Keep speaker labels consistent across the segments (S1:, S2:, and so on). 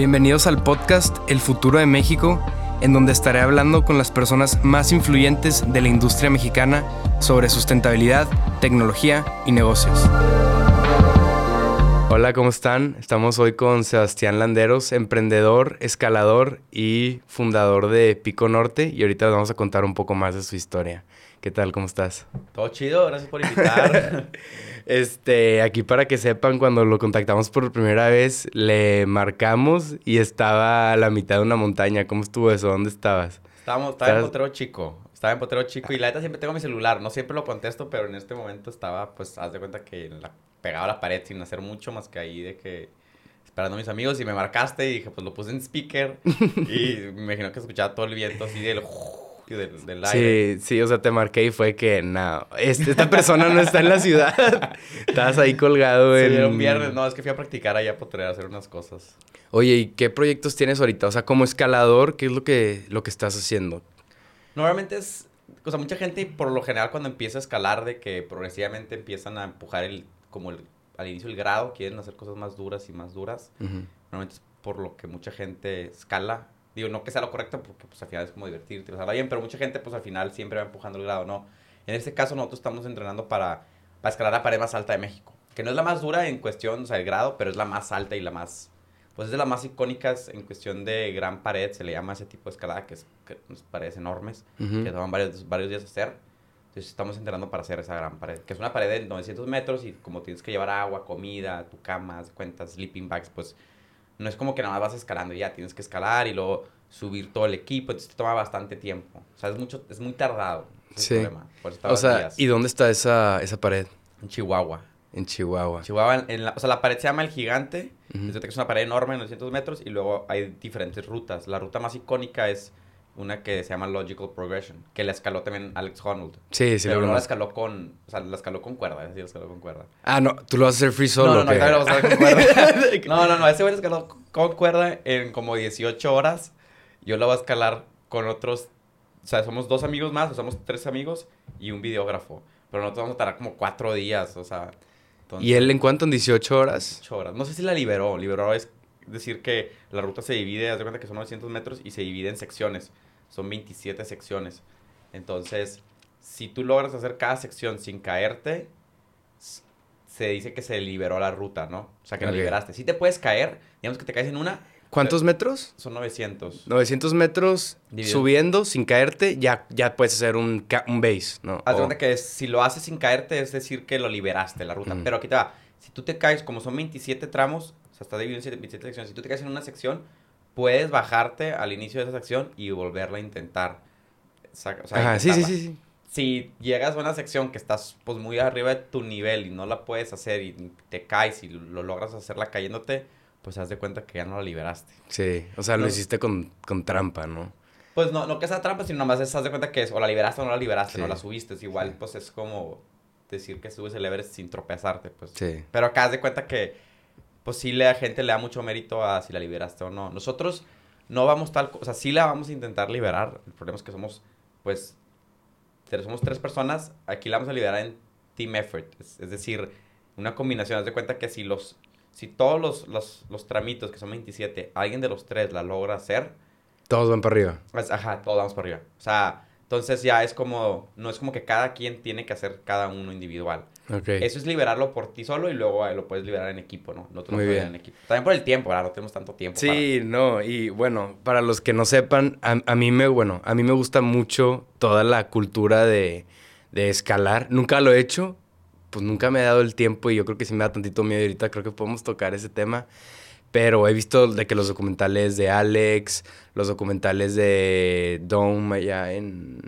S1: Bienvenidos al podcast El futuro de México, en donde estaré hablando con las personas más influyentes de la industria mexicana sobre sustentabilidad, tecnología y negocios. Hola, ¿cómo están? Estamos hoy con Sebastián Landeros, emprendedor, escalador y fundador de Pico Norte, y ahorita vamos a contar un poco más de su historia. ¿Qué tal? ¿Cómo estás?
S2: Todo chido, gracias por invitar.
S1: este, aquí para que sepan, cuando lo contactamos por primera vez, le marcamos y estaba a la mitad de una montaña. ¿Cómo estuvo eso? ¿Dónde estabas?
S2: Estábamos, estaba en Potrero Chico. Estaba en Potrero Chico y la neta siempre tengo mi celular. No siempre lo contesto, pero en este momento estaba, pues, haz de cuenta que la, pegado a la pared sin hacer mucho más que ahí de que esperando a mis amigos y me marcaste y dije, pues lo puse en speaker y me imagino que escuchaba todo el viento así del del,
S1: aire. Sí, sí, o sea, te marqué y fue que, no, este, esta persona no está en la ciudad. Estabas ahí colgado
S2: en... Sí, era un viernes, no, es que fui a practicar allá para poder hacer unas cosas.
S1: Oye, ¿y qué proyectos tienes ahorita? O sea, como escalador, ¿qué es lo que, lo que estás haciendo?
S2: Normalmente es, o sea, mucha gente por lo general cuando empieza a escalar de que progresivamente empiezan a empujar el, como el, al inicio el grado, quieren hacer cosas más duras y más duras. Normalmente es por lo que mucha gente escala Digo, no que sea lo correcto porque pues al final es como divertirte, pasarla bien, pero mucha gente pues al final siempre va empujando el grado, ¿no? En este caso nosotros estamos entrenando para, para escalar la pared más alta de México, que no es la más dura en cuestión, o sea, el grado, pero es la más alta y la más, pues es de las más icónicas en cuestión de gran pared, se le llama ese tipo de escalada, que es, que paredes enormes, que toman varios, varios días hacer. Entonces estamos entrenando para hacer esa gran pared, que es una pared de 900 metros y como tienes que llevar agua, comida, tu cama, cuentas, sleeping bags, pues no es como que nada más vas escalando y ya, tienes que escalar y luego subir todo el equipo, entonces te toma bastante tiempo. O sea, es, mucho, es muy tardado.
S1: sí. o sea, ¿y dónde está esa, esa pared?
S2: En Chihuahua.
S1: En Chihuahua.
S2: Chihuahua, en la, o sea, la pared se llama El Gigante. Es una pared enorme, 900 metros, y luego hay diferentes rutas. La ruta más icónica es una que se llama Logical Progression, que la escaló también Alex Honnold.
S1: Sí, sí,
S2: Pero no la escaló con, o sea, la escaló con cuerda, sí, la escaló con cuerda.
S1: Ah, no, tú lo vas a hacer free solo.
S2: No, no, no, lo vas a hacer con cuerda. no, no, no, ese güey escaló con cuerda en como 18 horas. Yo la voy a escalar con otros, o sea, somos dos amigos más, o somos tres amigos y un videógrafo. Pero nosotros vamos a tardar como cuatro días, o sea.
S1: ¿Y él en cuánto? ¿En 18 horas?
S2: 18 horas. No sé si la liberó. Liberó es decir que la ruta se divide, haz de cuenta que son 900 metros y se divide en secciones son 27 secciones. Entonces, si tú logras hacer cada sección sin caerte, se dice que se liberó la ruta, ¿no? O sea, que no liberaste. Si te puedes caer, digamos que te caes en una.
S1: ¿Cuántos metros?
S2: Son 900.
S1: 900 metros subiendo sin caerte, ya, ya puedes hacer un, un base, ¿no?
S2: Haz de cuenta que si lo haces sin caerte, es decir que lo liberaste la ruta. Pero aquí te va. Si tú te caes, como son 27 tramos, o sea, está dividido en 27 secciones. Si tú te caes en una sección, puedes bajarte al inicio de esa sección y volverla a intentar.
S1: O sea, sí, sí, sí,
S2: Si llegas a una sección que estás pues muy arriba de tu nivel y no la puedes hacer y te caes y lo logras hacerla cayéndote, pues haz de cuenta que ya no la liberaste.
S1: Sí, o sea, lo hiciste con, con, trampa, ¿no?
S2: Pues no, no que sea trampa, sino nomás es, haz de cuenta que es o la liberaste o no la liberaste, no la subiste. Es igual, pues es como decir que subes el Everest sin tropezarte, pues. Sí. Pero acá haz de cuenta que pues sí la gente le da mucho mérito a si la liberaste o no. Nosotros no vamos tal, o sea, sí la vamos a intentar liberar. El problema es que somos, pues, somos tres personas, aquí la vamos a liberar en team effort. Es, decir, una combinación. Haz de cuenta que si los, si todos los, los, los, tramitos, que son 27, alguien de los tres la logra hacer.
S1: Todos van para arriba.
S2: Pues, ajá, todos vamos para arriba. O sea, entonces ya es como, no es como que cada quien tiene que hacer cada uno individual. Eso es liberarlo por ti solo y luego eh, lo puedes liberar en equipo, ¿no? No te lo en equipo. También por el tiempo, ¿verdad? No tenemos tanto tiempo.
S1: Sí, no, y bueno, para los que no sepan, a, mí me, bueno, a mí me gusta mucho toda la cultura de, escalar. Nunca lo he hecho, pues nunca me he dado el tiempo y yo creo que si me da tantito miedo ahorita, creo que podemos tocar ese tema. Pero he visto de que los documentales de Alex, los documentales de Dome allá en...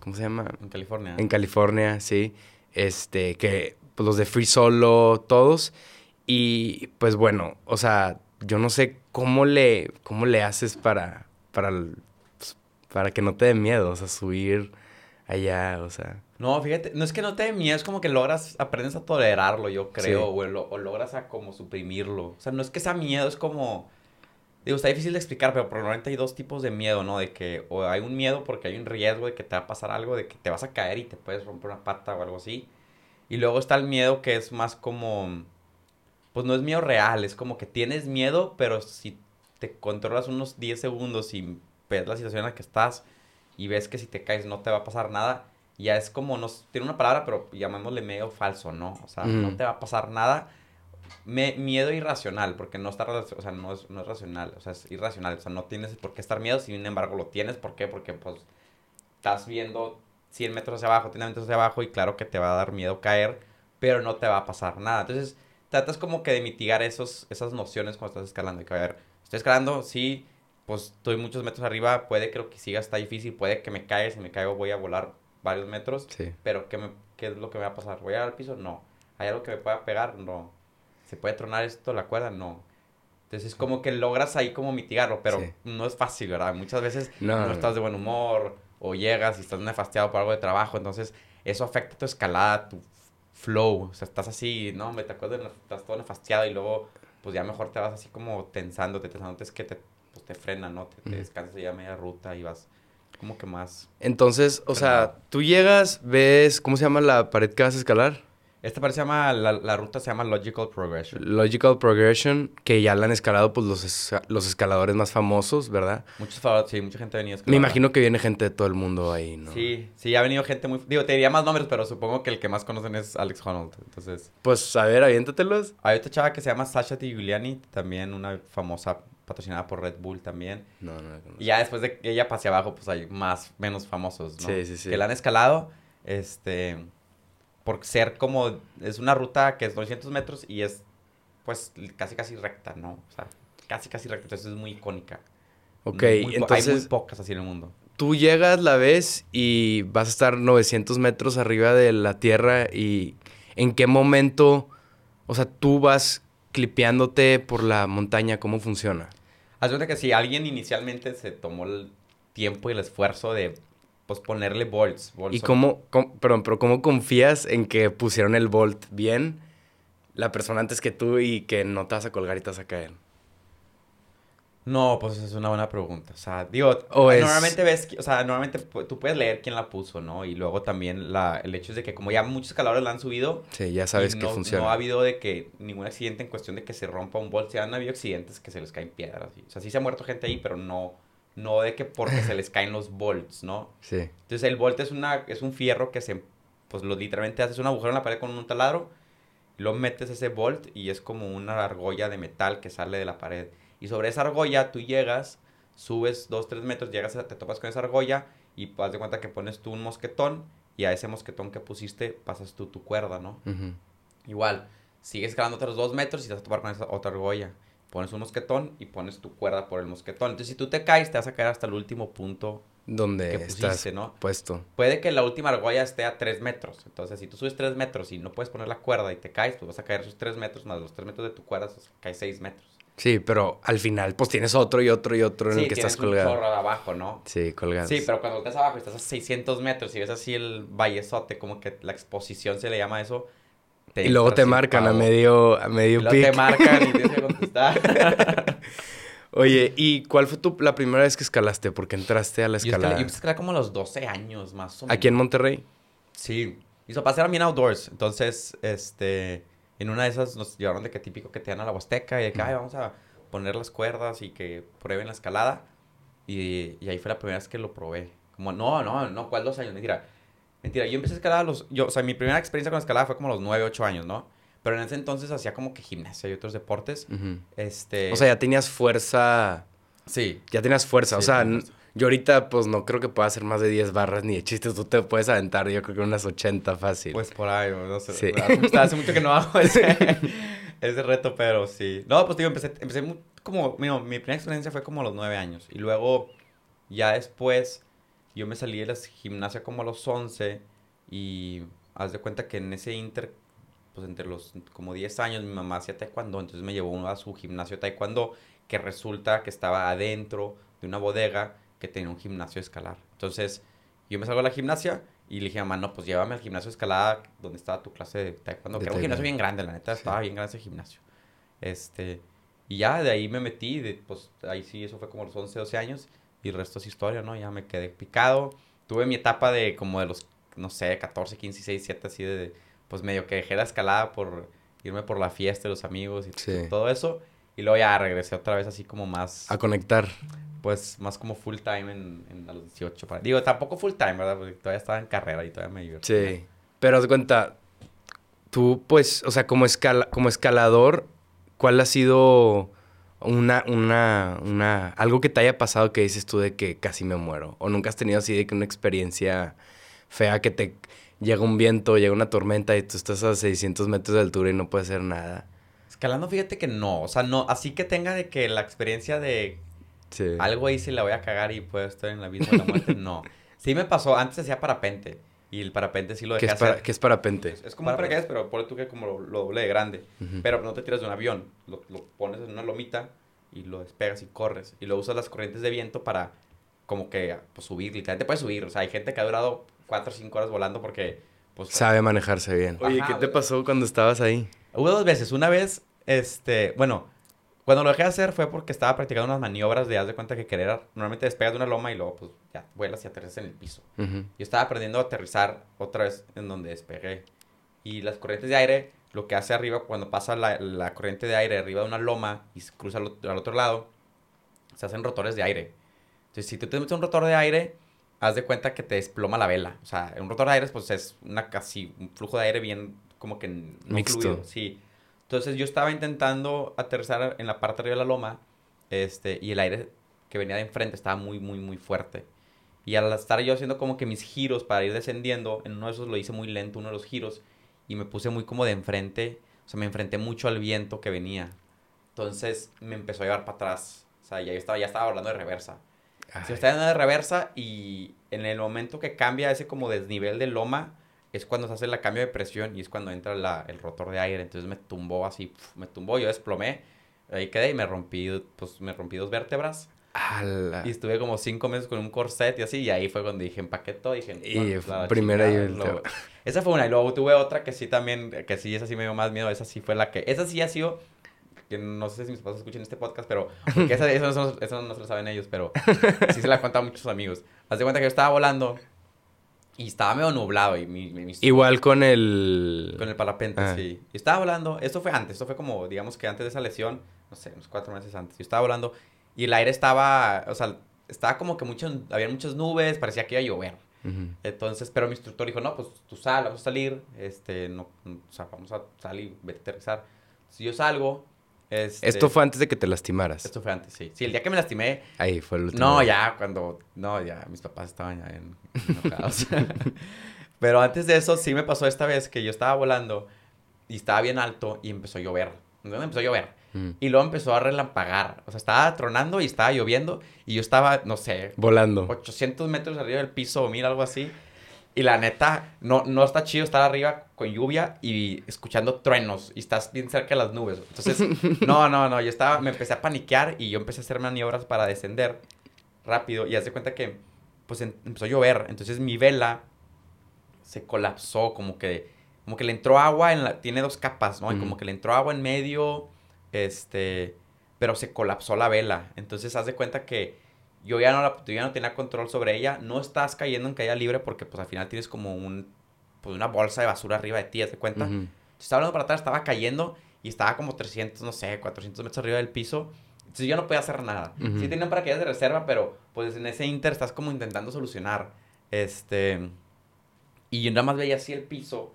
S1: ¿Cómo se llama?
S2: En California.
S1: En California, sí este, que pues, los de Free Solo, todos. Y pues bueno, o sea, yo no sé cómo le, cómo le haces para, para, pues, para que no te dé miedo, o sea, subir allá, o sea.
S2: No, fíjate, no es que no te dé miedo, es como que logras, aprendes a tolerarlo, yo creo, o, o, logras a como suprimirlo. O sea, no es que sea miedo, es como... Digo, está difícil de explicar, pero probablemente hay dos tipos de miedo, ¿no? De que o hay un miedo porque hay un riesgo de que te va a pasar algo, de que te vas a caer y te puedes romper una pata o algo así. Y luego está el miedo que es más como, pues no es miedo real, es como que tienes miedo, pero si te controlas unos 10 segundos y ves la situación en la que estás y ves que si te caes no te va a pasar nada, ya es como, nos, tiene una palabra, pero llamémosle medio falso, ¿no? O sea, no te va a pasar nada. Me, miedo irracional, porque no está, o sea, no es, no es racional, o sea, es irracional, o sea, no tienes por qué estar miedo, sin embargo lo tienes, ¿por qué? Porque pues estás viendo 100 metros hacia abajo, 100 metros hacia abajo y claro que te va a dar miedo caer, pero no te va a pasar nada. Entonces, tratas como que de mitigar esos, esas nociones cuando estás escalando. Y que, a ver, estoy escalando, sí, pues estoy muchos metros arriba, puede que lo que siga está difícil, puede que me caiga, si me caigo voy a volar varios metros, sí. pero ¿qué, me, ¿qué es lo que me va a pasar? ¿Voy a ir al piso? No. ¿Hay algo que me pueda pegar? No. ¿Se puede tronar esto, la cuerda? No. Entonces es como que logras ahí como mitigarlo, pero no es fácil, ¿verdad? Muchas veces no, estás de buen humor o llegas y estás nefastiado por algo de trabajo, entonces eso afecta tu escalada, tu flow, o sea, estás así, no, me te acuerdas, estás todo nefastiado y luego pues ya mejor te vas así como tensándote, tensándote es que te, pues, te frena, ¿no? Te, te descansas ya media ruta y vas como que más.
S1: Entonces, o sea, tú llegas, ves, ¿cómo se llama la pared que vas a escalar?
S2: Esta pared se llama, la, ruta se llama Logical Progression.
S1: Logical Progression, que ya la han escalado pues los, los escaladores más famosos, ¿verdad?
S2: Muchos, sí, mucha gente ha venido a
S1: escalar. Me imagino que viene gente de todo el mundo ahí, ¿no?
S2: Sí, sí, ha venido gente muy... Digo, te diría más nombres, pero supongo que el que más conocen es Alex Honnold, entonces...
S1: Pues, a ver, aviéntatelos.
S2: Hay otra chava que se llama Sasha T. Giuliani, también una famosa patrocinada por Red Bull también. No, no la conozco. Y ya después de que ella pase abajo, pues hay más, menos famosos, ¿no? Sí, sí, sí. Que la han escalado, este por ser como, es una ruta que es 200 metros y es pues casi casi recta, ¿no? O sea, casi casi recta, entonces es muy icónica.
S1: Ok, entonces...
S2: Hay muy pocas así en el mundo.
S1: Tú llegas, la ves y vas a estar 900 metros arriba de la tierra y ¿en qué momento, o sea, tú vas clipeándote por la montaña? ¿Cómo funciona?
S2: Haz cuenta que si alguien inicialmente se tomó el tiempo y el esfuerzo de pues ponerle volts.
S1: ¿Y cómo, perdón, pero cómo confías en que pusieron el volt bien la persona antes que tú y que no te vas a colgar y te vas a caer?
S2: No, pues es una buena pregunta. O sea, digo, normalmente ves, o sea, normalmente tú puedes leer quién la puso, ¿no? Y luego también la, el hecho es de que como ya muchos escaladores la han subido.
S1: Sí, ya sabes que funciona.
S2: No ha habido de que ningún accidente en cuestión de que se rompa un volt. Se han habido accidentes que se les caen piedras. O sea, sí se ha muerto gente ahí, pero no, no de que porque se les caen los volts, ¿no? Sí. Entonces el volt es, una, es un fierro que se, pues lo literalmente haces un agujero en la pared con un taladro, lo metes ese volt y es como una argolla de metal que sale de la pared. Y sobre esa argolla tú llegas, subes dos, tres metros, llegas, te topas con esa argolla y haz de cuenta que pones tú un mosquetón y a ese mosquetón que pusiste pasas tú tu cuerda, ¿no? Igual, sigues escalando otros dos metros y te vas a topar con esa otra argolla pones un mosquetón y pones tu cuerda por el mosquetón. Entonces, si tú te caes, te vas a caer hasta el último punto
S1: donde que pusiste, estás ¿no? puesto.
S2: Puede que la última argolla esté a 3 metros. Entonces, si tú subes 3 metros y no puedes poner la cuerda y te caes, pues vas a caer esos 3 metros más los 3 metros de tu cuerda, pues caes 6 metros.
S1: Sí, pero al final, pues tienes otro y otro y otro en el que estás colgado. Sí,
S2: un abajo, ¿no?
S1: Sí, colgado.
S2: Sí, pero cuando estás abajo, estás a 600 metros y ves así el vallezote, como que la exposición se le llama eso,
S1: y luego te marcan a medio, a medio
S2: y te marcan y tienes que contestar.
S1: Oye, ¿y cuál fue tu, la primera vez que escalaste? Porque entraste a la escalada.
S2: Yo, escalé, como a los 12 años, más o
S1: menos. ¿Aquí en Monterrey?
S2: Sí. Mis papás eran bien outdoors. Entonces, este... En una de esas nos llevaron de que típico que te dan a la Huasteca y de que, ay, vamos a poner las cuerdas y que prueben la escalada. Y, y ahí fue la primera vez que lo probé. Como, no, no, no, ¿cuál dos años? Mentira. Mentira, yo empecé a escalar a los... Yo, o sea, mi primera experiencia con escalada fue como a los 9, 8 años, ¿no? Pero en ese entonces hacía como que gimnasia y otros deportes. Este...
S1: O sea, ya tenías fuerza...
S2: Sí.
S1: Ya tenías fuerza. o sea, yo ahorita pues no creo que pueda hacer más de 10 barras ni de chistes. Tú te puedes aventar yo creo que unas 80 fácil.
S2: Pues por ahí, no sé. Sí. Hace mucho que no hago ese, ese reto, pero sí. No, pues digo, empecé, empecé como... Mira, mi primera experiencia fue como a los 9 años. Y luego ya después yo me salí de la gimnasia como a los 11 y haz de cuenta que en ese inter, pues entre los como 10 años mi mamá hacía taekwondo, entonces me llevó a su gimnasio taekwondo que resulta que estaba adentro de una bodega que tenía un gimnasio escalar. Entonces yo me salgo de la gimnasia y le dije a mamá, no, pues llévame al gimnasio de escalada donde estaba tu clase de taekwondo, que era un gimnasio bien grande, la neta, estaba bien grande ese gimnasio. Este, y ya de ahí me metí, de, pues ahí sí, eso fue como los 11, 12 años y el resto es historia, ¿no? Ya me quedé picado. Tuve mi etapa de como de los, no sé, 14, 15, 16, 17, así de, pues medio que dejé la escalada por irme por la fiesta de los amigos y todo eso. Y luego ya regresé otra vez así como más...
S1: A conectar.
S2: Pues más como full time en, en a los 18. Para... Digo, tampoco full time, ¿verdad? Porque todavía estaba en carrera y todavía me divertía.
S1: Sí. Pero haz cuenta, tú pues, o sea, como, escala, como escalador, ¿cuál ha sido una, una, una, algo que te haya pasado que dices tú de que casi me muero? ¿O nunca has tenido así de que una experiencia fea que te llega un viento, llega una tormenta y tú estás a 600 metros de altura y no puedes hacer nada?
S2: Escalando, fíjate que no. O sea, no, así que tenga de que la experiencia de algo ahí sí la voy a cagar y puedo estar en la vida de la muerte, no. Sí me pasó, antes hacía parapente. Y el parapente sí lo dejé
S1: ¿Qué es, para, ¿qué es parapente?
S2: Es, como un paracaídas, pero ponle tú que como lo, doble de grande. Pero no te tiras de un avión. Lo, pones en una lomita y lo despegas y corres. Y lo usas las corrientes de viento para como que pues, subir. Literalmente puedes subir. O sea, hay gente que ha durado 4 o 5 horas volando porque... Pues,
S1: Sabe manejarse bien. Oye, ¿qué te pasó cuando estabas ahí?
S2: Hubo dos veces. Una vez, este... Bueno, cuando lo dejé de hacer fue porque estaba practicando unas maniobras de haz de cuenta que querer. Normalmente despegas de una loma y luego, pues, ya vuelas y aterrizas en el piso. Yo estaba aprendiendo a aterrizar otra vez en donde despegué. Y las corrientes de aire, lo que hace arriba, cuando pasa la, la corriente de aire arriba de una loma y cruza al, al, otro lado, se hacen rotores de aire. Entonces, si tú te metes un rotor de aire, haz de cuenta que te desploma la vela. O sea, un rotor de aire, pues es una casi un flujo de aire bien como que no
S1: Mixto. Fluido.
S2: Sí. Entonces yo estaba intentando aterrizar en la parte de arriba de la loma este, y el aire que venía de enfrente estaba muy, muy, muy fuerte. Y al estar yo haciendo como que mis giros para ir descendiendo, en uno de esos lo hice muy lento, uno de los giros, y me puse muy como de enfrente, o sea, me enfrenté mucho al viento que venía. Entonces me empezó a llevar para atrás. O sea, ya estaba, ya estaba hablando de reversa. Se estaba hablando de reversa y en el momento que cambia ese como desnivel de loma, es cuando se hace el cambio de presión y es cuando entra la, el rotor de aire. Entonces me tumbó así, me tumbó, yo desplomé. Ahí quedé y me rompí, pues me rompí dos vértebras. Y estuve como cinco meses con un corset y así, y ahí fue cuando dije empaqueto, dije...
S1: Y primera y el
S2: Esa fue una, y luego tuve otra que sí también, que sí, esa sí me dio más miedo, esa sí fue la que... Esa sí ha sido, que no sé si mis papás escuchan este podcast, pero... esa, eso, no, eso no se lo saben ellos, pero sí se la han contado muchos amigos. Haz de cuenta que yo estaba volando y estaba medio nublado. Y mi,
S1: Igual con el...
S2: Con el parapente, ah. sí. Y estaba volando. Esto fue antes. Esto fue como, digamos que antes de esa lesión. No sé, unos cuatro meses antes. Yo estaba volando. Y el aire estaba... O sea, estaba como que mucho... Había muchas nubes. Parecía que iba a llover. Entonces, pero mi instructor dijo, no, pues tú sal, vamos a salir. Este, no... O sea, vamos a salir, vete a aterrizar. Si yo salgo este,
S1: esto fue antes de que te lastimaras.
S2: Esto fue antes, sí. Sí, el día que me lastimé.
S1: Ahí fue el último.
S2: No, ya, cuando. No, ya, mis papás estaban ya en, enojados. Pero antes de eso, sí me pasó esta vez que yo estaba volando y estaba bien alto y empezó a llover. ¿Dónde empezó a llover? Mm. Y luego empezó a relampagar. O sea, estaba tronando y estaba lloviendo y yo estaba, no sé.
S1: Volando.
S2: 800 metros arriba del piso o mil, algo así. Y la neta, no, no está chido estar arriba con lluvia y escuchando truenos y estás bien cerca de las nubes. Entonces, no, no, no, yo estaba, me empecé a paniquear y yo empecé a hacer maniobras para descender rápido y haz de cuenta que, pues, empezó a llover. Entonces, mi vela se colapsó, como que, como que le entró agua en la, tiene dos capas, ¿no? Y como que le entró agua en medio, este, pero se colapsó la vela. Entonces, haz de cuenta que yo ya no, la, ya no tenía control sobre ella. No estás cayendo en caída libre porque pues al final tienes como un, pues, una bolsa de basura arriba de ti, ¿te cuenta? Estaba hablando para atrás, estaba cayendo y estaba como 300, no sé, 400 metros arriba del piso. Entonces yo no podía hacer nada. Sí tenía paracaídas de reserva, pero pues en ese inter estás como intentando solucionar. Este... Y yo nada más veía así el piso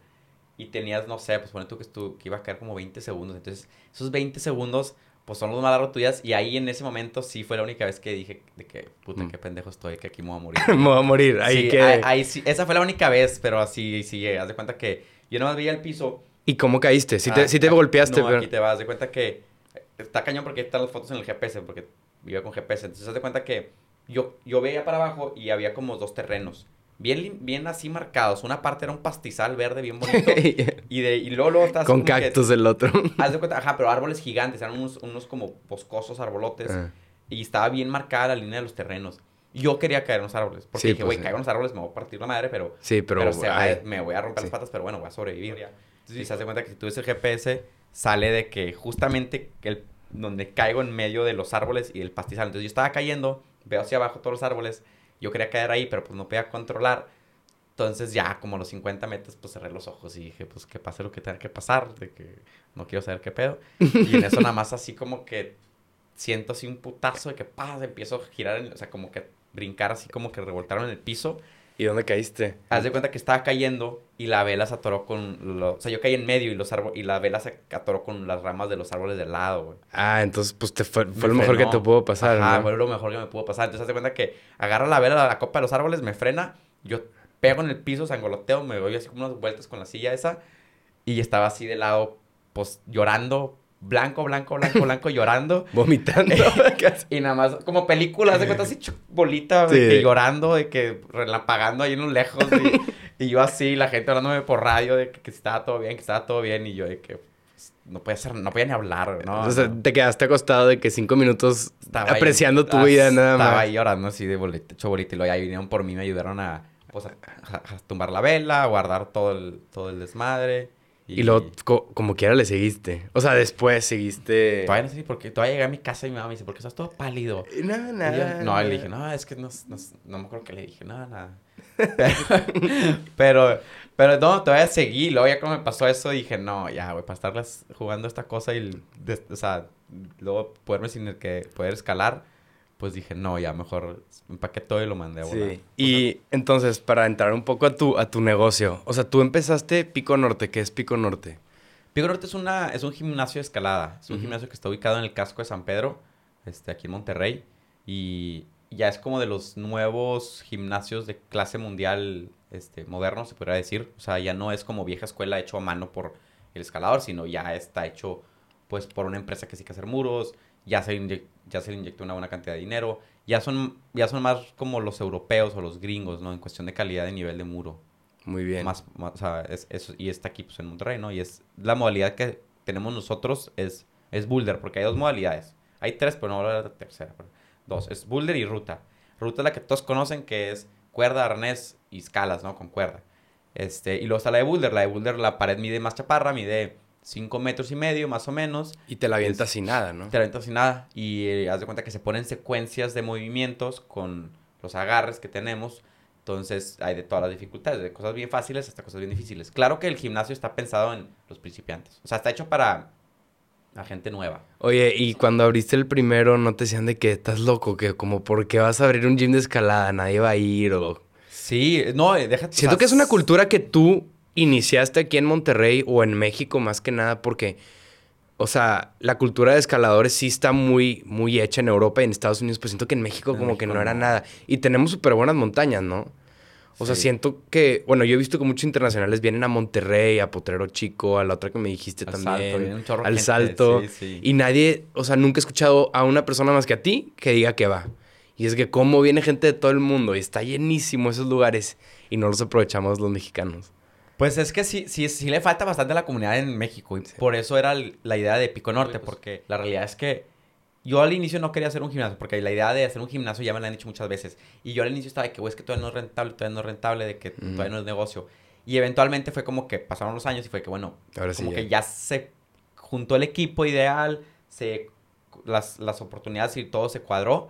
S2: y tenías, no sé, pues pone tú que, estuvo, que iba a caer como 20 segundos. Entonces, esos 20 segundos pues son los más largos tuyas. Y ahí en ese momento sí fue la única vez que dije de que, puta, mm. qué pendejo estoy, que aquí me voy a morir.
S1: me voy a morir, ahí que...
S2: Ahí, sí, esa fue la única vez, pero así, sí, haz de cuenta que yo nomás veía el piso.
S1: ¿Y cómo caíste? ¿Sí te, te ah, golpeaste?
S2: No, aquí te vas, de cuenta que está cañón porque están las fotos en el GPS, porque vivía con GPS. Entonces, haz de cuenta que yo, yo veía para abajo y había como dos terrenos bien, bien así marcados. Una parte era un pastizal verde bien bonito. y, de, y luego, luego estás
S1: Con cactus el otro.
S2: Haz de cuenta, ajá, pero árboles gigantes. Eran unos, unos como boscosos arbolotes. Ah. Y estaba bien marcada la línea de los terrenos. Yo quería caer en los árboles. Porque dije, güey, pues, caigo en los árboles, me voy a partir la madre, pero...
S1: Sí, pero...
S2: me voy a romper las patas, pero bueno, voy a sobrevivir. Entonces, se hace cuenta que si tú ves el GPS, sale de que justamente el, donde caigo en medio de los árboles y el pastizal. Entonces, yo estaba cayendo, veo hacia abajo todos los árboles yo quería caer ahí, pero pues no podía controlar. Entonces ya como a los 50 metros pues cerré los ojos y dije pues que pase lo que tenga que pasar, de que no quiero saber qué pedo. Y en eso nada más así como que siento así un putazo de que paz, empiezo a girar, o sea, como que brincar así como que revoltaron en el piso.
S1: ¿Y dónde caíste?
S2: Haz de cuenta que estaba cayendo y la vela se atoró con... Lo... O sea, yo caí en medio y, los y la vela se atoró con las ramas de los árboles del lado, güey.
S1: Ah, entonces pues te fue, fue lo mejor que te pudo pasar,
S2: Ajá, fue lo mejor que me pudo pasar. Entonces haz de cuenta que agarra la vela, la copa de los árboles, me frena, yo pego en el piso, sangoloteo, me doy así como unas vueltas con la silla esa y estaba así de lado, pues llorando, blanco, blanco, blanco, blanco, llorando.
S1: Vomitando.
S2: y nada más, como películas, de cuenta así, bolita, de que llorando, de que relapagando ahí en lo lejos. Y, y, yo así, la gente hablándome por radio de que, estaba todo bien, que estaba todo bien. Y yo de que pues, no puede ser, no podía ni hablar, ¿no?
S1: O sea, te quedaste acostado de que cinco minutos estaba apreciando tu vida nada
S2: más. Estaba ahí llorando así de bolita, hecho bolita. Y luego ya vinieron por mí, me ayudaron a, pues, a, tumbar la vela, a guardar todo el, todo el desmadre.
S1: Y, luego, como quiera, le seguiste. O sea, después seguiste...
S2: Todavía no sé porque todavía llegué a mi casa y mi mamá me dice, ¿por qué estás todo pálido?
S1: No, nada.
S2: no, le dije, no, es que no, no, me acuerdo que le dije, nada, nada. Pero, pero, no, todavía seguí. Luego ya cuando me pasó eso, dije, no, ya, güey, para estarlas jugando esta cosa y, o sea, luego poderme sin el que poder escalar pues dije, no, ya mejor empaqué todo y lo mandé a volar. Sí.
S1: Y entonces, para entrar un poco a tu, a tu negocio, o sea, tú empezaste Pico Norte, ¿qué es Pico Norte?
S2: Pico Norte es, una, es un gimnasio de escalada, es un gimnasio que está ubicado en el casco de San Pedro, este, aquí en Monterrey, y ya es como de los nuevos gimnasios de clase mundial este, moderno, se podría decir. O sea, ya no es como vieja escuela hecho a mano por el escalador, sino ya está hecho pues por una empresa que sí que hacer muros, ya se, ya se le inyectó una buena cantidad de dinero. Ya son, ya son más como los europeos o los gringos, ¿no? En cuestión de calidad de nivel de muro.
S1: Muy bien.
S2: Más, o sea, es, eso, y está aquí pues, en Monterrey, ¿no? Y es la modalidad que tenemos nosotros es, es boulder, porque hay dos modalidades. Hay tres, pero no voy a hablar de la tercera. Dos, es boulder y ruta. Ruta es la que todos conocen, que es cuerda, arnés y escalas, ¿no? Con cuerda. Este, y luego está la de boulder. La de boulder, la pared mide más chaparra, mide 5 metros y medio más o menos.
S1: Y te la avientas sin nada, ¿no?
S2: Te la avientas sin nada. Y eh, haz de cuenta que se ponen secuencias de movimientos con los agarres que tenemos. Entonces hay de todas las dificultades, de cosas bien fáciles hasta cosas bien difíciles. Claro que el gimnasio está pensado en los principiantes. O sea, está hecho para la gente nueva.
S1: Oye, y cuando abriste el primero, ¿no te decían de que estás loco? Que como, ¿por qué vas a abrir un gym de escalada? Nadie va a ir o...
S2: Sí, no, déjate...
S1: Siento que es una cultura que tú iniciaste aquí en Monterrey o en México más que nada porque, o sea, la cultura de escaladores sí está muy, muy hecha en Europa y en Estados Unidos, pues siento que en México como que no, era nada. Y tenemos súper buenas montañas, ¿no? O sea, siento que, bueno, yo he visto que muchos internacionales vienen a Monterrey, a Potrero Chico, a la otra que me dijiste también, al Salto, y nadie, o sea, nunca he escuchado a una persona más que a ti que diga que va. Y es que cómo viene gente de todo el mundo y está llenísimo esos lugares y no los aprovechamos los mexicanos.
S2: Pues es que sí, sí, sí le falta bastante a la comunidad en México. Y por eso era la idea de Pico Norte, porque la realidad es que yo al inicio no quería hacer un gimnasio, porque la idea de hacer un gimnasio ya me la han dicho muchas veces. Y yo al inicio estaba de que, güey, es que todavía no es rentable, todavía no es rentable, de que todavía no es negocio. Y eventualmente fue como que pasaron los años y fue que, bueno, como que ya se juntó el equipo ideal, se, las, las oportunidades y todo se cuadró.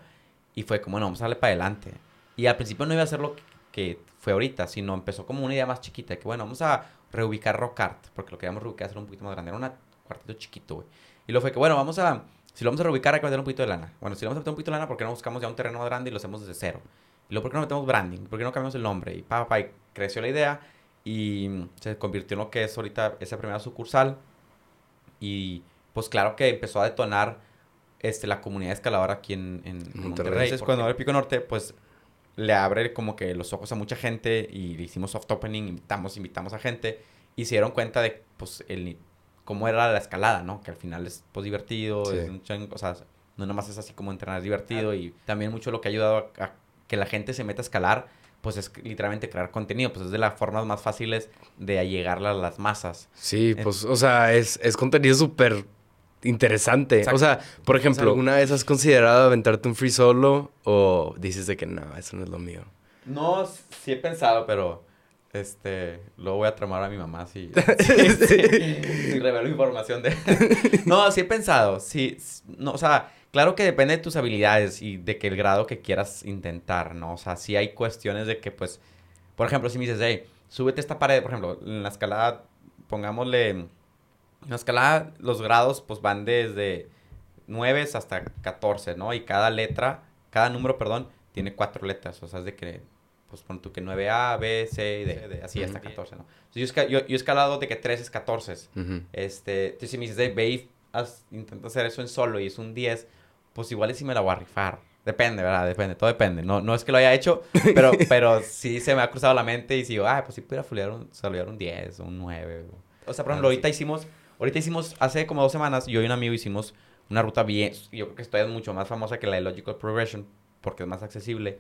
S2: Y fue como, bueno, vamos a darle para adelante. Y al principio no iba a hacer lo que fue ahorita, sino empezó como una idea más chiquita, de que bueno, vamos a reubicar Rock Art, porque lo queríamos reubicar hacer un poquito más grande, era un cuartito chiquito, güey. Y luego fue que bueno, vamos a, si lo vamos a reubicar hay que meter un poquito de lana. Bueno, si lo vamos a meter un poquito de lana, ¿por qué no buscamos ya un terreno más grande y lo hacemos desde cero? Y luego, ¿por qué no metemos branding? ¿Por qué no cambiamos el nombre? Y pa, pa, y creció la idea y se convirtió en lo que es ahorita esa primera sucursal. Y pues claro que empezó a detonar este, la comunidad escaladora aquí en, en Monterrey. Monterrey. Entonces, cuando el Pico Norte, pues le abre como que los ojos a mucha gente y le hicimos soft opening, invitamos, invitamos a gente y se dieron cuenta de pues el cómo era la escalada, ¿no? Que al final es pues divertido, es un o sea, no nomás es así como entrenar divertido y también mucho lo que ha ayudado a, que la gente se meta a escalar pues es literalmente crear contenido, pues es de las formas más fáciles de llegarle a las masas.
S1: Sí, pues, o sea, es, es contenido súper interesante. O sea, por ejemplo, ¿alguna vez has considerado aventarte un free solo o dices de que no, eso no es lo mío?
S2: No, sí he pensado, pero este, luego voy a tramar a mi mamá si, si, revelo información de... no, sí he pensado, sí, no, o sea, claro que depende de tus habilidades y de que el grado que quieras intentar, ¿no? O sea, sí hay cuestiones de que, pues, Por ejemplo, si me dices, hey, súbete esta pared, por ejemplo, en la escalada, pongámosle, en la escalada los grados pues van desde 9 hasta 14, ¿no? Y cada letra, cada número, perdón, tiene cuatro letras, o sea, es de que, pues pon tú que 9A, B, C y D, así hasta 14, ¿no? Entonces, yo, yo, yo, he escalado de que 3 es 14. este, entonces, si me dices, hey, ve y intenta hacer eso en solo y es un 10, pues igual es si me la voy a rifar. Depende, ¿verdad? Depende, todo depende. No, no es que lo haya hecho, pero, pero sí se me ha cruzado la mente y digo, ah, pues sí pudiera foliar un, un 10 o un 9. O sea, por ejemplo, ah, ahorita hicimos, ahorita hicimos, hace como dos semanas, yo y un amigo hicimos una ruta bien, yo creo que esto es mucho más famosa que la de Logical Progression, porque es más accesible.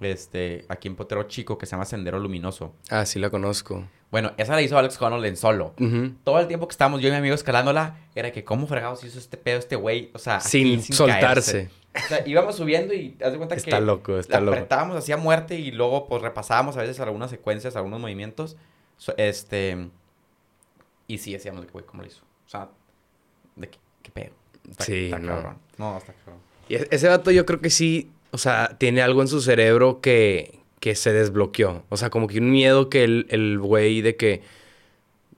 S2: Este, aquí en Potero Chico, que se llama Sendero Luminoso.
S1: Ah, sí la conozco.
S2: Bueno, esa la hizo Alex Connell en solo. Todo el tiempo que estábamos yo y mi amigo escalándola, era que cómo fregados hizo este pedo este güey. O sea,
S1: sin, soltarse.
S2: O sea, íbamos subiendo y haz de cuenta
S1: que.
S2: Está
S1: loco, está
S2: loco. apretábamos hacía muerte y luego, pues repasábamos a veces algunas secuencias, algunos movimientos. este. Y sí, decíamos, güey, ¿cómo lo hizo? O sea, de qué, qué pedo.
S1: sí, no.
S2: Cabrón. No, está cabrón.
S1: Y ese vato yo creo que sí, o sea, tiene algo en su cerebro que que se desbloqueó. O sea, como que un miedo que el güey de que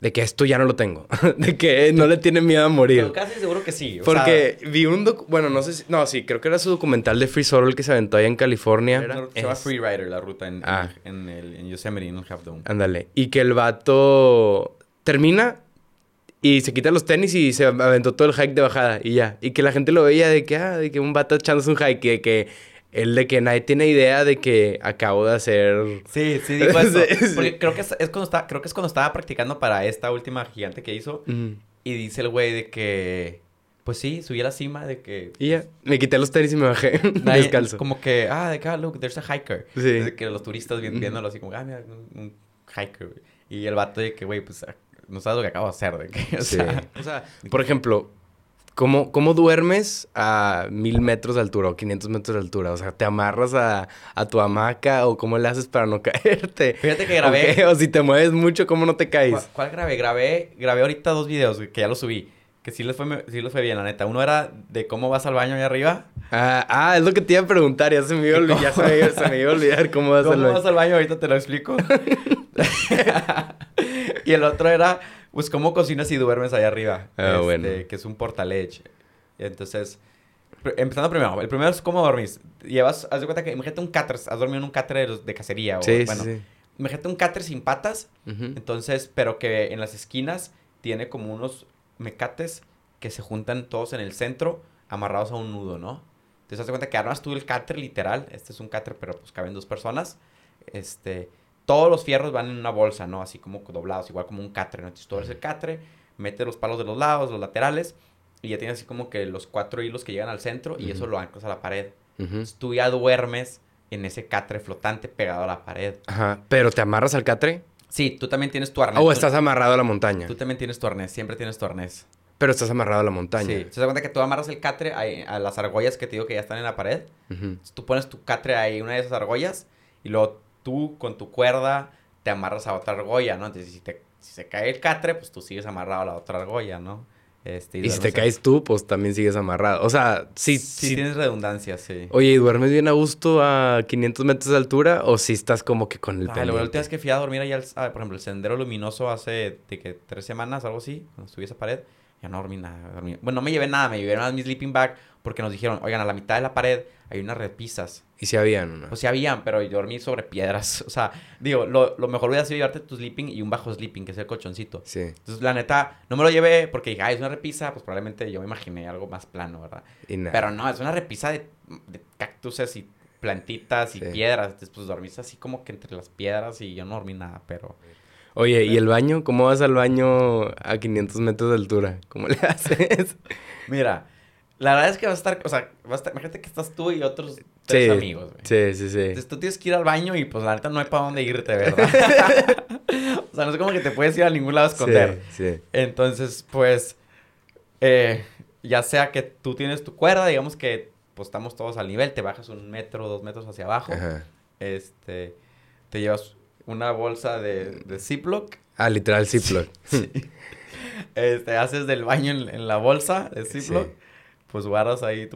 S1: de que esto ya no lo tengo, de que no le tiene miedo a morir.
S2: casi seguro que sí.
S1: Porque vi un doc bueno, no sé si, no, sí, creo que era su documental de Free Solo el que se aventó allá en California.
S2: se llama Freerider la ruta en, ah. en, el, en Yosemite, en el Half Dome.
S1: Ándale. Y que el vato termina y se quita los tenis y se aventó todo el hike de bajada y ya. Y que la gente lo veía de que, ah, de que un vato echándose un hike, de que el de que nadie tiene idea de que acabo de hacer.
S2: Sí, sí, dijo eso. Porque creo que es, cuando está, creo que es cuando estaba practicando para esta última gigante que hizo. Y dice el güey de que. Pues sí, subí a la cima de que.
S1: Y ya, me quité los tenis y me bajé descalzo.
S2: Como que, ah, de acá, look, there's a hiker. Sí. De que los turistas viéndolo así como, ah, mira, un, hiker, Y el vato de que, güey, pues no sabes lo que acabo de hacer. De que, o,
S1: sí. o sea, por ejemplo, ¿Cómo, ¿Cómo duermes a mil metros de altura o 500 metros de altura? O sea, ¿te amarras a, a tu hamaca o cómo le haces para no caerte?
S2: Fíjate que grabé...
S1: O si te mueves mucho, ¿cómo no te caes?
S2: ¿Cuál, grabé? Grabé grabé ahorita dos videos que ya los subí. Que sí les, fue, sí les fue bien, la neta. Uno era de cómo vas al baño ahí arriba.
S1: Ah, ah es lo que te iba a preguntar. Ya se me iba a olvidar, se me, se me iba a olvidar cómo vas al baño.
S2: ¿Cómo vas al baño? Ahorita te lo explico. y el otro era pues, ¿cómo cocinas y duermes ahí arriba?
S1: Ah, este, bueno.
S2: Que es un portalech. Entonces, empezando primero. El primero es cómo dormís. Llevas, haz de cuenta que, imagínate un cáter, has dormido en un cáter de, cacería. O,
S1: sí,
S2: bueno,
S1: sí,
S2: Imagínate un cáter sin patas. Entonces, pero que en las esquinas tiene como unos mecates que se juntan todos en el centro, amarrados a un nudo, ¿no? Entonces, haz de cuenta que armas tú el cáter literal. Este es un cáter, pero pues caben dos personas. Este todos los fierros van en una bolsa, ¿no? Así como doblados, igual como un catre, ¿no? Entonces tú eres el catre, mete los palos de los lados, los laterales, y ya tienes así como que los cuatro hilos que llegan al centro, y eso lo anclas a la pared. Entonces tú ya duermes en ese catre flotante pegado a la pared.
S1: Ajá, pero ¿te amarras al catre?
S2: Sí, tú también tienes tu arnés.
S1: O estás amarrado a la montaña.
S2: Tú también tienes tu arnés, siempre tienes tu arnés.
S1: Pero estás amarrado a la montaña.
S2: Sí, se da cuenta que tú amarras el catre a, las argollas que te digo que ya están en la pared. Tú pones tu catre ahí, una de esas argollas, y luego tú con tu cuerda te amarras a otra argolla, ¿no? Entonces, si, te, si se cae el catre, pues tú sigues amarrado a la otra argolla, ¿no?
S1: Este, y, si te caes tú, pues también sigues amarrado. O sea, sí.
S2: Sí, tienes redundancia, sí.
S1: Oye, ¿y duermes bien a gusto a 500 metros de altura o si estás como que con el
S2: ah, La última vez que fui a dormir allá, ah, por ejemplo, el sendero luminoso hace de que tres semanas, algo así, cuando subí esa pared, ya no dormí nada. Dormí. Bueno, no me llevé nada, me llevé nada mi sleeping bag porque nos dijeron, oigan, a la mitad de la pared hay unas repisas.
S1: ¿Y si habían? ¿no?
S2: Pues sí habían, pero yo dormí sobre piedras. O sea, digo, lo, lo mejor hubiera sido llevarte tu sleeping y un bajo sleeping, que es el colchoncito.
S1: Sí.
S2: Entonces, la neta, no me lo llevé porque dije, ay, es una repisa. Pues probablemente yo me imaginé algo más plano, ¿verdad? Pero no, es una repisa de, de cactuses y plantitas y piedras. Entonces, pues dormís así como que entre las piedras y yo no dormí nada, pero...
S1: Oye, ¿y el baño? ¿Cómo vas al baño a 500 metros de altura? ¿Cómo le haces?
S2: Mira, la verdad es que vas a estar, o sea, vas a estar, imagínate que estás tú y otros tres amigos, güey.
S1: Sí, sí, sí.
S2: Entonces tú tienes que ir al baño y pues la neta no hay para dónde irte, ¿verdad? o sea, no es como que te puedes ir a ningún lado a esconder.
S1: Sí, sí.
S2: Entonces, pues, eh, ya sea que tú tienes tu cuerda, digamos que pues estamos todos al nivel, te bajas un metro, dos metros hacia abajo. Ajá. Este, te llevas una bolsa de, de Ziploc.
S1: Ah, literal Ziploc.
S2: sí. Este, haces del baño en, en la bolsa de Ziploc pues guardas ahí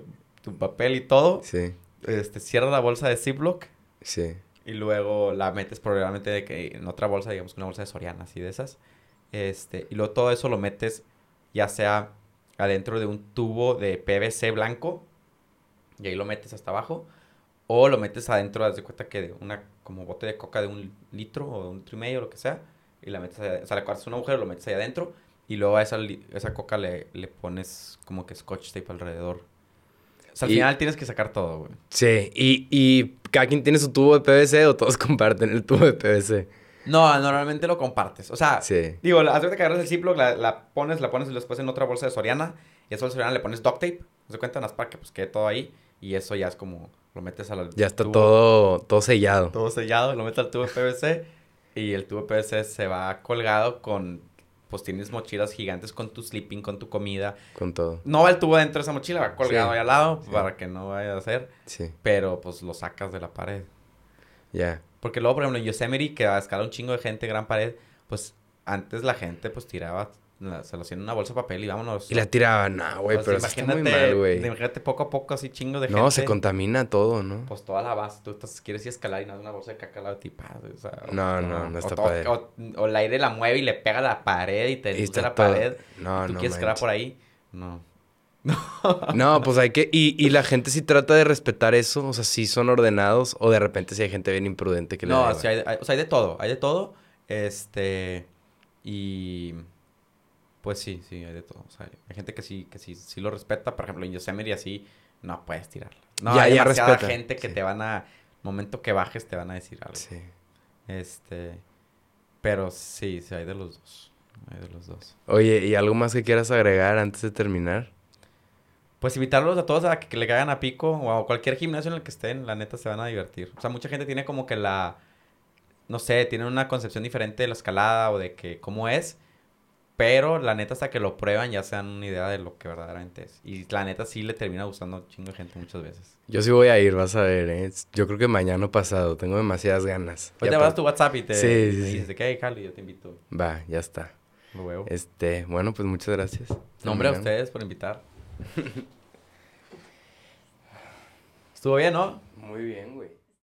S2: tu, papel y todo.
S1: Sí.
S2: Este, cierra la bolsa de Ziploc.
S1: Sí.
S2: Y luego la metes probablemente de que en otra bolsa, digamos una bolsa de Soriana, así de esas. Este, y luego todo eso lo metes ya sea adentro de un tubo de PVC blanco y ahí lo metes hasta abajo o lo metes adentro, haz de cuenta que de una como bote de coca de un litro o de un litro y medio, lo que sea, y la metes, o sea, le cortas un agujero, lo metes ahí adentro y luego a esa, esa coca le, le pones como que scotch tape alrededor. O sea, al final tienes que sacar todo, güey.
S1: Sí, y, y cada quien tiene su tubo de PVC o todos comparten el tubo de PVC.
S2: No, normalmente lo compartes. O sea, digo, haz que agarras el Ziploc, la, la, pones, la pones después en otra bolsa de Soriana. Y eso de Soriana le pones duct tape. Se cuenta, más para que pues quede todo ahí. Y eso ya es como, lo metes al
S1: Ya está todo, todo sellado.
S2: Todo sellado, lo metes al tubo de PVC. y el tubo de PVC se va colgado con pues tienes mochilas gigantes con tu sleeping, con tu comida.
S1: Con todo.
S2: No va el tubo dentro de esa mochila, va colgado ahí al lado para que no vaya a hacer. Sí. Pero pues lo sacas de la pared. Ya. Porque luego, por ejemplo, en Yosemite, que a escala un chingo de gente, gran pared, pues antes la gente pues tiraba se lo hacía en una bolsa de papel y vámonos.
S1: Y la tiraban, no, güey, pero imagínate, está muy mal, güey.
S2: Imagínate poco a poco así chingo de gente.
S1: No, se contamina todo, ¿no?
S2: Pues toda la base, tú estás, quieres ir a escalar y no es una bolsa de caca al lado de o sea,
S1: no, no, no, está padre.
S2: O, o, el aire la mueve y le pega a la pared y te y la pared. No, y tú quieres escalar por ahí, no.
S1: no, pues hay que... Y, y la gente sí trata de respetar eso, o sea, sí son ordenados o de repente sí hay gente bien imprudente que
S2: le No, sí hay, o sea, hay de todo, hay de todo, este... Y... Pues sí, sí, hay de todo. O sea, hay gente que sí, que sí, sí lo respeta. Por ejemplo, en Yosemite así, no puedes tirarla. No, ya, hay ya demasiada gente que te van a... Momento que bajes te van a decir algo. Sí. Este... Pero sí, sí, hay de los dos. Hay de los dos.
S1: Oye, ¿y algo más que quieras agregar antes de terminar?
S2: Pues invitarlos a todos a que, le caigan a pico o a cualquier gimnasio en el que estén, la neta se van a divertir. O sea, mucha gente tiene como que la, no sé, tiene una concepción diferente de la escalada o de que cómo es, pero la neta hasta que lo prueban ya se dan una idea de lo que verdaderamente es. Y la neta sí le termina gustando a un chingo de gente muchas veces.
S1: Yo sí voy a ir, vas a ver, ¿eh? Yo creo que mañana pasado, tengo demasiadas ganas.
S2: Hoy te vas tu WhatsApp y te sí, sí, dices que hay Cali, yo te invito.
S1: Va, ya está. Lo Este, bueno, pues muchas gracias.
S2: Nombre a ustedes por invitar. Estuvo bien, ¿no?
S1: Muy bien, güey.